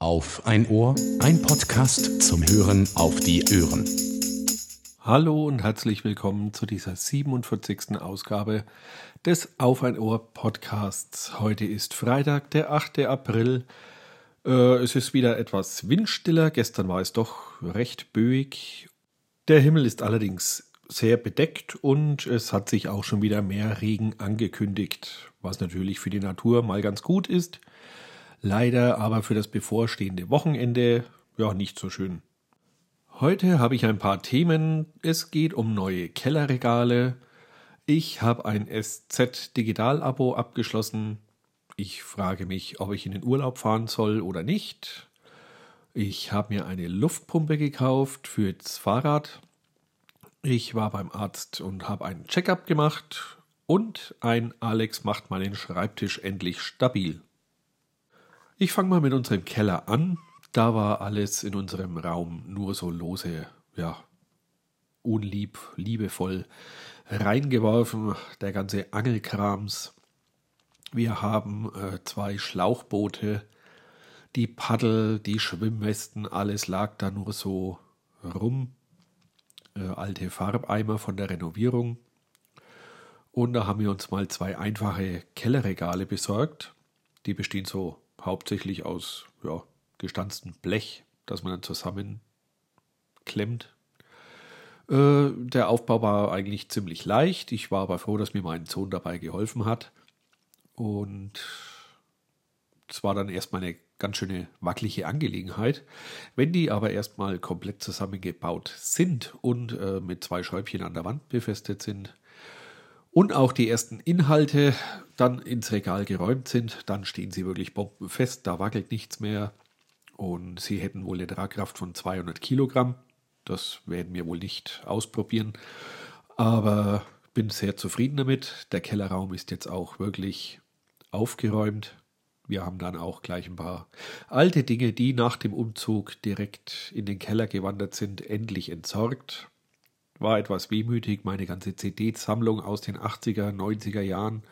Auf ein Ohr, ein Podcast zum Hören auf die Ohren. Hallo und herzlich willkommen zu dieser 47. Ausgabe des Auf ein Ohr Podcasts. Heute ist Freitag, der 8. April. Äh, es ist wieder etwas windstiller. Gestern war es doch recht böig. Der Himmel ist allerdings sehr bedeckt und es hat sich auch schon wieder mehr Regen angekündigt, was natürlich für die Natur mal ganz gut ist leider aber für das bevorstehende Wochenende ja nicht so schön. Heute habe ich ein paar Themen. Es geht um neue Kellerregale. Ich habe ein SZ Digital Abo abgeschlossen. Ich frage mich, ob ich in den Urlaub fahren soll oder nicht. Ich habe mir eine Luftpumpe gekauft fürs Fahrrad. Ich war beim Arzt und habe einen Checkup gemacht. Und ein Alex macht meinen Schreibtisch endlich stabil. Ich fange mal mit unserem Keller an. Da war alles in unserem Raum nur so lose, ja, unlieb, liebevoll reingeworfen. Der ganze Angelkrams. Wir haben äh, zwei Schlauchboote, die Paddel, die Schwimmwesten, alles lag da nur so rum. Äh, alte Farbeimer von der Renovierung. Und da haben wir uns mal zwei einfache Kellerregale besorgt. Die bestehen so hauptsächlich aus ja, gestanztem Blech, das man dann zusammenklemmt. Äh, der Aufbau war eigentlich ziemlich leicht. Ich war aber froh, dass mir mein Sohn dabei geholfen hat. Und es war dann erstmal eine ganz schöne wackelige Angelegenheit. Wenn die aber erstmal komplett zusammengebaut sind und äh, mit zwei Schräubchen an der Wand befestigt sind, und auch die ersten Inhalte dann ins Regal geräumt sind, dann stehen sie wirklich bombenfest, da wackelt nichts mehr und sie hätten wohl eine Tragkraft von 200 Kilogramm. Das werden wir wohl nicht ausprobieren, aber bin sehr zufrieden damit. Der Kellerraum ist jetzt auch wirklich aufgeräumt. Wir haben dann auch gleich ein paar alte Dinge, die nach dem Umzug direkt in den Keller gewandert sind, endlich entsorgt war etwas wehmütig, meine ganze CD-Sammlung aus den 80er, 90er Jahren.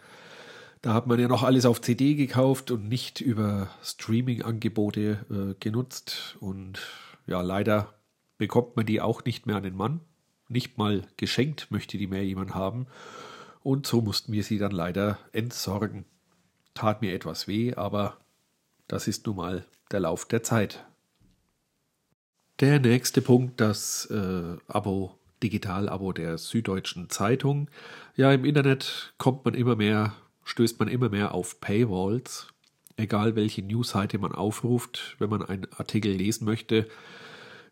Da hat man ja noch alles auf CD gekauft und nicht über Streaming-Angebote äh, genutzt. Und ja, leider bekommt man die auch nicht mehr an den Mann. Nicht mal geschenkt möchte die mehr jemand haben. Und so mussten wir sie dann leider entsorgen. Tat mir etwas weh, aber das ist nun mal der Lauf der Zeit. Der nächste Punkt, das äh, Abo Digitalabo der Süddeutschen Zeitung. Ja, im Internet kommt man immer mehr, stößt man immer mehr auf Paywalls. Egal welche Newsseite man aufruft, wenn man einen Artikel lesen möchte,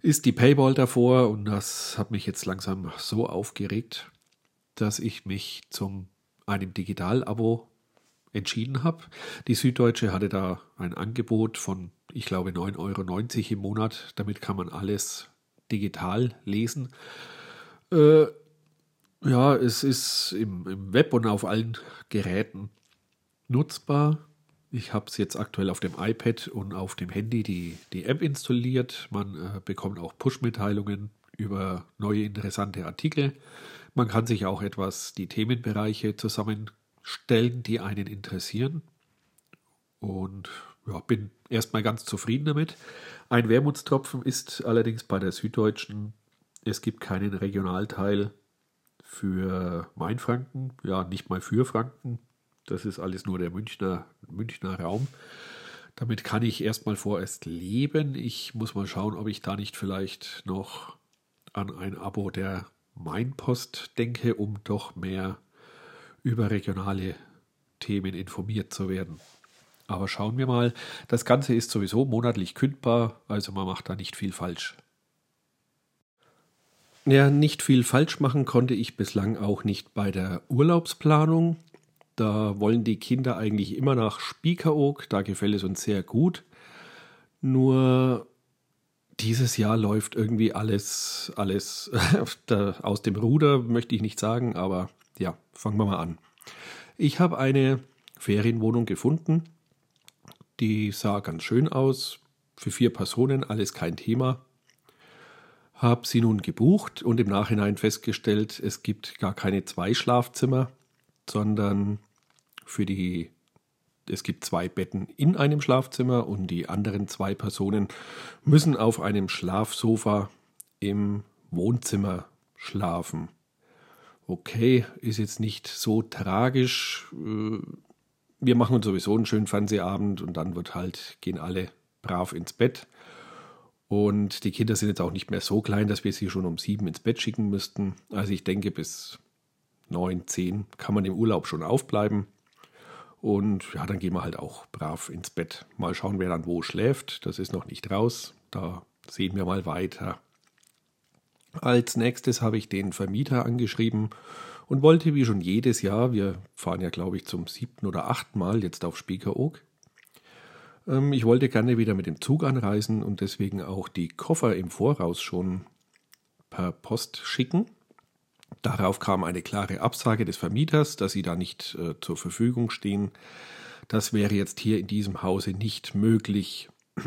ist die Paywall davor und das hat mich jetzt langsam so aufgeregt, dass ich mich zum einem Digitalabo entschieden habe. Die Süddeutsche hatte da ein Angebot von, ich glaube, 9,90 Euro im Monat. Damit kann man alles digital lesen. Äh, ja, es ist im, im Web und auf allen Geräten nutzbar. Ich habe es jetzt aktuell auf dem iPad und auf dem Handy die, die App installiert. Man äh, bekommt auch Push-Mitteilungen über neue interessante Artikel. Man kann sich auch etwas die Themenbereiche zusammenstellen, die einen interessieren. Und ja, bin erstmal ganz zufrieden damit. Ein Wermutstropfen ist allerdings bei der Süddeutschen es gibt keinen Regionalteil für Mainfranken, ja, nicht mal für Franken. Das ist alles nur der Münchner, Münchner Raum. Damit kann ich erstmal vorerst leben. Ich muss mal schauen, ob ich da nicht vielleicht noch an ein Abo der Mainpost denke, um doch mehr über regionale Themen informiert zu werden. Aber schauen wir mal. Das Ganze ist sowieso monatlich kündbar, also man macht da nicht viel falsch. Ja, nicht viel falsch machen konnte ich bislang auch nicht bei der Urlaubsplanung. Da wollen die Kinder eigentlich immer nach Spiekeroog, da gefällt es uns sehr gut. Nur dieses Jahr läuft irgendwie alles, alles aus dem Ruder, möchte ich nicht sagen, aber ja, fangen wir mal an. Ich habe eine Ferienwohnung gefunden, die sah ganz schön aus, für vier Personen, alles kein Thema habe sie nun gebucht und im Nachhinein festgestellt, es gibt gar keine zwei Schlafzimmer, sondern für die es gibt zwei Betten in einem Schlafzimmer und die anderen zwei Personen müssen auf einem Schlafsofa im Wohnzimmer schlafen. Okay, ist jetzt nicht so tragisch. Äh, wir machen uns sowieso einen schönen Fernsehabend und dann wird halt, gehen alle brav ins Bett. Und die Kinder sind jetzt auch nicht mehr so klein, dass wir sie schon um sieben ins Bett schicken müssten. Also ich denke, bis neun, zehn kann man im Urlaub schon aufbleiben. Und ja, dann gehen wir halt auch brav ins Bett. Mal schauen, wer dann wo schläft. Das ist noch nicht raus. Da sehen wir mal weiter. Als nächstes habe ich den Vermieter angeschrieben und wollte wie schon jedes Jahr, wir fahren ja glaube ich zum siebten oder achten Mal jetzt auf Spiekeroog, ich wollte gerne wieder mit dem Zug anreisen und deswegen auch die Koffer im Voraus schon per Post schicken. Darauf kam eine klare Absage des Vermieters, dass sie da nicht äh, zur Verfügung stehen. Das wäre jetzt hier in diesem Hause nicht möglich.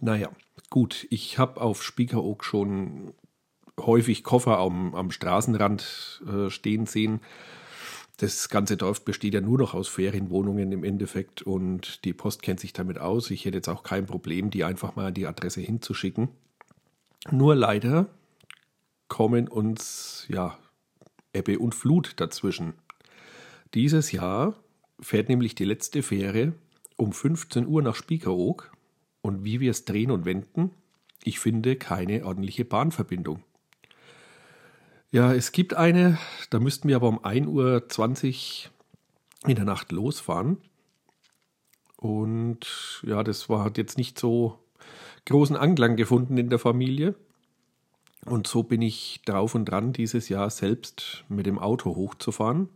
naja, gut, ich habe auf Spiekeroog schon häufig Koffer am, am Straßenrand äh, stehen sehen. Das ganze Dorf besteht ja nur noch aus Ferienwohnungen im Endeffekt und die Post kennt sich damit aus. Ich hätte jetzt auch kein Problem, die einfach mal an die Adresse hinzuschicken. Nur leider kommen uns ja Ebbe und Flut dazwischen. Dieses Jahr fährt nämlich die letzte Fähre um 15 Uhr nach Spiekeroog und wie wir es drehen und wenden, ich finde keine ordentliche Bahnverbindung. Ja, es gibt eine, da müssten wir aber um 1.20 Uhr in der Nacht losfahren. Und ja, das war, hat jetzt nicht so großen Anklang gefunden in der Familie. Und so bin ich drauf und dran, dieses Jahr selbst mit dem Auto hochzufahren.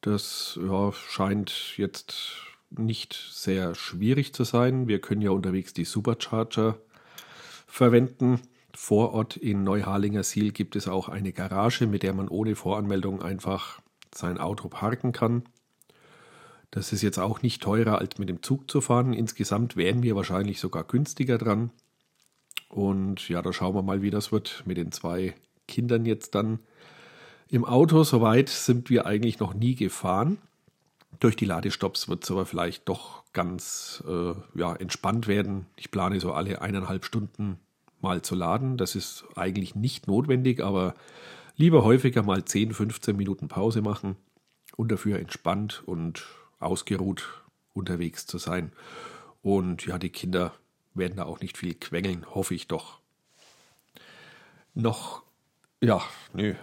Das ja, scheint jetzt nicht sehr schwierig zu sein. Wir können ja unterwegs die Supercharger verwenden. Vor Ort in Neuharlinger-Siel gibt es auch eine Garage, mit der man ohne Voranmeldung einfach sein Auto parken kann. Das ist jetzt auch nicht teurer als mit dem Zug zu fahren. Insgesamt wären wir wahrscheinlich sogar günstiger dran. Und ja, da schauen wir mal, wie das wird mit den zwei Kindern jetzt dann im Auto. Soweit sind wir eigentlich noch nie gefahren. Durch die Ladestops wird es aber vielleicht doch ganz äh, ja, entspannt werden. Ich plane so alle eineinhalb Stunden mal zu laden. Das ist eigentlich nicht notwendig, aber lieber häufiger mal 10, 15 Minuten Pause machen und dafür entspannt und ausgeruht unterwegs zu sein. Und ja, die Kinder werden da auch nicht viel quengeln, hoffe ich doch. Noch, ja, nö,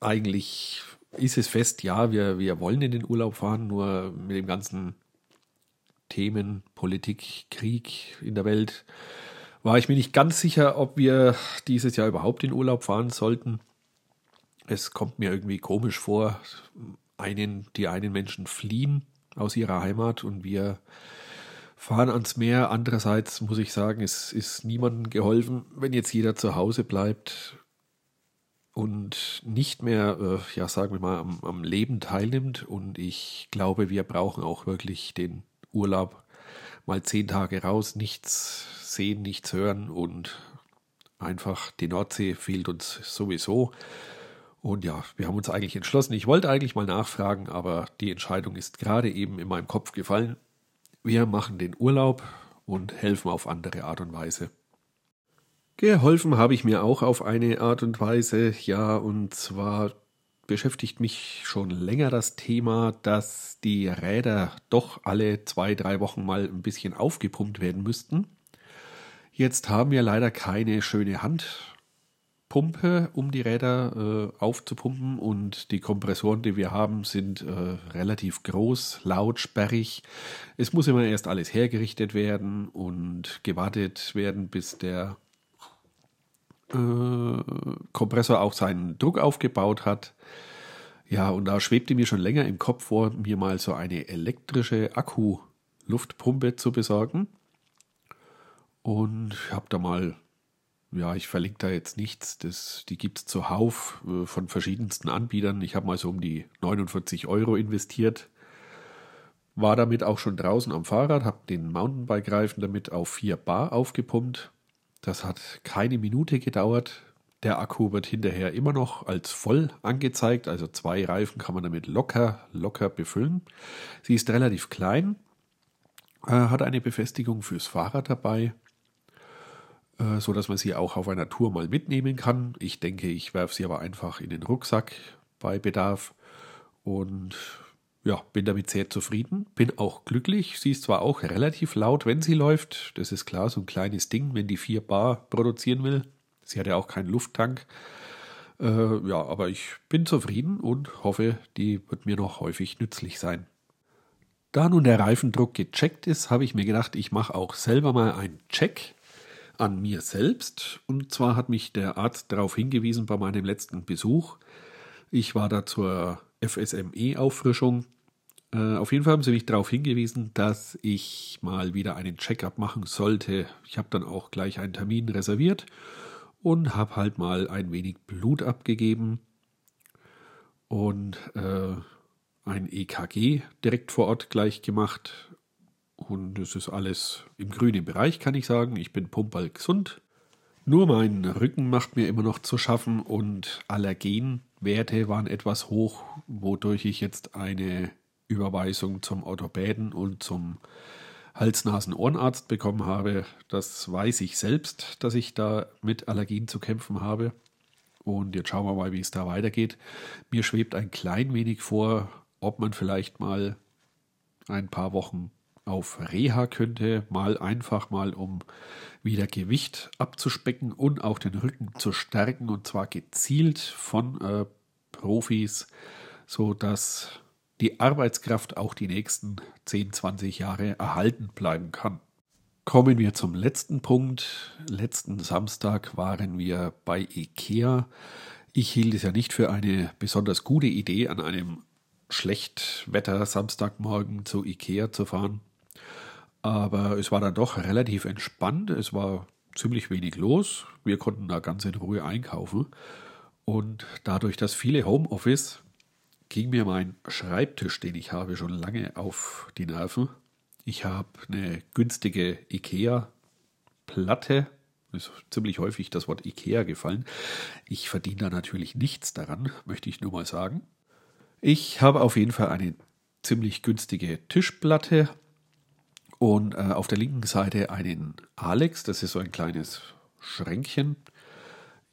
eigentlich ist es fest, ja, wir, wir wollen in den Urlaub fahren, nur mit dem ganzen Themen, Politik, Krieg in der Welt war ich mir nicht ganz sicher, ob wir dieses Jahr überhaupt in Urlaub fahren sollten. Es kommt mir irgendwie komisch vor, einen, die einen Menschen fliehen aus ihrer Heimat und wir fahren ans Meer. Andererseits muss ich sagen, es ist niemandem geholfen, wenn jetzt jeder zu Hause bleibt und nicht mehr, äh, ja, sagen wir mal, am, am Leben teilnimmt. Und ich glaube, wir brauchen auch wirklich den Urlaub mal zehn Tage raus, nichts sehen, nichts hören und einfach die Nordsee fehlt uns sowieso. Und ja, wir haben uns eigentlich entschlossen. Ich wollte eigentlich mal nachfragen, aber die Entscheidung ist gerade eben in meinem Kopf gefallen. Wir machen den Urlaub und helfen auf andere Art und Weise. Geholfen habe ich mir auch auf eine Art und Weise, ja, und zwar beschäftigt mich schon länger das Thema, dass die Räder doch alle zwei, drei Wochen mal ein bisschen aufgepumpt werden müssten. Jetzt haben wir leider keine schöne Handpumpe, um die Räder äh, aufzupumpen und die Kompressoren, die wir haben, sind äh, relativ groß, laut, sperrig. Es muss immer erst alles hergerichtet werden und gewartet werden, bis der äh, Kompressor auch seinen Druck aufgebaut hat. Ja, und da schwebte mir schon länger im Kopf vor, mir mal so eine elektrische Akku-Luftpumpe zu besorgen. Und ich habe da mal, ja, ich verlinke da jetzt nichts, das, die gibt es zuhauf äh, von verschiedensten Anbietern. Ich habe mal so um die 49 Euro investiert. War damit auch schon draußen am Fahrrad, habe den Mountainbike-Reifen damit auf 4 Bar aufgepumpt. Das hat keine Minute gedauert. Der Akku wird hinterher immer noch als voll angezeigt, also zwei Reifen kann man damit locker, locker befüllen. Sie ist relativ klein, äh, hat eine Befestigung fürs Fahrrad dabei, äh, so man sie auch auf einer Tour mal mitnehmen kann. Ich denke, ich werfe sie aber einfach in den Rucksack bei Bedarf und ja, bin damit sehr zufrieden, bin auch glücklich. Sie ist zwar auch relativ laut, wenn sie läuft, das ist klar, so ein kleines Ding, wenn die 4 Bar produzieren will, Sie hat ja auch keinen Lufttank. Äh, ja, aber ich bin zufrieden und hoffe, die wird mir noch häufig nützlich sein. Da nun der Reifendruck gecheckt ist, habe ich mir gedacht, ich mache auch selber mal einen Check an mir selbst. Und zwar hat mich der Arzt darauf hingewiesen bei meinem letzten Besuch. Ich war da zur FSME-Auffrischung. Äh, auf jeden Fall haben sie mich darauf hingewiesen, dass ich mal wieder einen Check-up machen sollte. Ich habe dann auch gleich einen Termin reserviert und habe halt mal ein wenig Blut abgegeben und äh, ein EKG direkt vor Ort gleich gemacht. Und es ist alles im grünen Bereich, kann ich sagen. Ich bin pumperl gesund. Nur mein Rücken macht mir immer noch zu schaffen und Allergenwerte waren etwas hoch, wodurch ich jetzt eine Überweisung zum Orthopäden und zum Hals-Nasen-Ohrenarzt bekommen habe. Das weiß ich selbst, dass ich da mit Allergien zu kämpfen habe. Und jetzt schauen wir mal, wie es da weitergeht. Mir schwebt ein klein wenig vor, ob man vielleicht mal ein paar Wochen auf Reha könnte, mal einfach mal, um wieder Gewicht abzuspecken und auch den Rücken zu stärken und zwar gezielt von äh, Profis, so dass die Arbeitskraft auch die nächsten 10, 20 Jahre erhalten bleiben kann. Kommen wir zum letzten Punkt. Letzten Samstag waren wir bei IKEA. Ich hielt es ja nicht für eine besonders gute Idee, an einem Schlechtwetter Samstagmorgen zu IKEA zu fahren. Aber es war dann doch relativ entspannt. Es war ziemlich wenig los. Wir konnten da ganz in Ruhe einkaufen. Und dadurch, dass viele Homeoffice ging mir mein Schreibtisch, den ich habe, schon lange auf die Nerven. Ich habe eine günstige IKEA-Platte. Ist ziemlich häufig das Wort IKEA gefallen. Ich verdiene da natürlich nichts daran, möchte ich nur mal sagen. Ich habe auf jeden Fall eine ziemlich günstige Tischplatte und äh, auf der linken Seite einen Alex, das ist so ein kleines Schränkchen,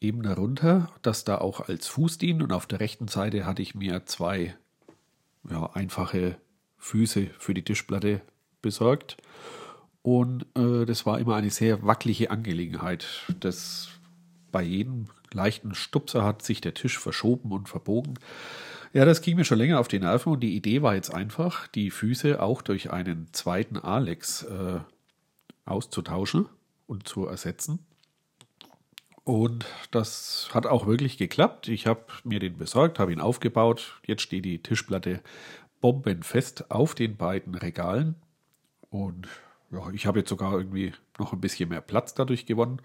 eben darunter, das da auch als Fuß dient. Und auf der rechten Seite hatte ich mir zwei ja, einfache Füße für die Tischplatte besorgt. Und äh, das war immer eine sehr wackelige Angelegenheit. Das bei jedem leichten Stupser hat sich der Tisch verschoben und verbogen. Ja, das ging mir schon länger auf die Nerven und die Idee war jetzt einfach, die Füße auch durch einen zweiten Alex äh, auszutauschen und zu ersetzen. Und das hat auch wirklich geklappt. Ich habe mir den besorgt, habe ihn aufgebaut. Jetzt steht die Tischplatte bombenfest auf den beiden Regalen. Und ja, ich habe jetzt sogar irgendwie noch ein bisschen mehr Platz dadurch gewonnen.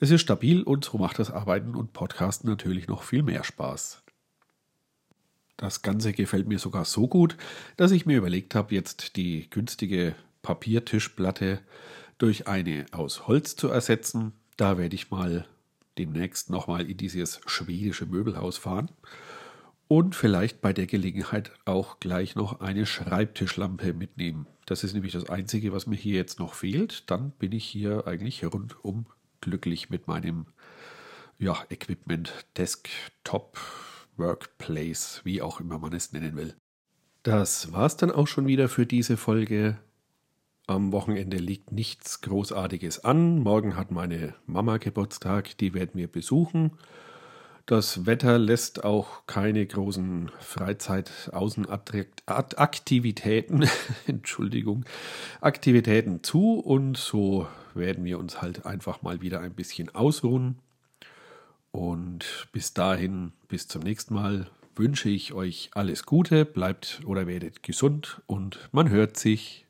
Es ist stabil und so macht das Arbeiten und Podcasten natürlich noch viel mehr Spaß. Das Ganze gefällt mir sogar so gut, dass ich mir überlegt habe, jetzt die günstige Papiertischplatte durch eine aus Holz zu ersetzen. Da werde ich mal demnächst nochmal in dieses schwedische Möbelhaus fahren und vielleicht bei der Gelegenheit auch gleich noch eine Schreibtischlampe mitnehmen. Das ist nämlich das Einzige, was mir hier jetzt noch fehlt. Dann bin ich hier eigentlich rundum glücklich mit meinem ja, Equipment, Desktop, Workplace, wie auch immer man es nennen will. Das war's dann auch schon wieder für diese Folge. Am Wochenende liegt nichts Großartiges an. Morgen hat meine Mama Geburtstag, die werden wir besuchen. Das Wetter lässt auch keine großen Freizeit-Außenaktivitäten, Entschuldigung, Aktivitäten zu und so werden wir uns halt einfach mal wieder ein bisschen ausruhen. Und bis dahin, bis zum nächsten Mal, wünsche ich euch alles Gute, bleibt oder werdet gesund und man hört sich.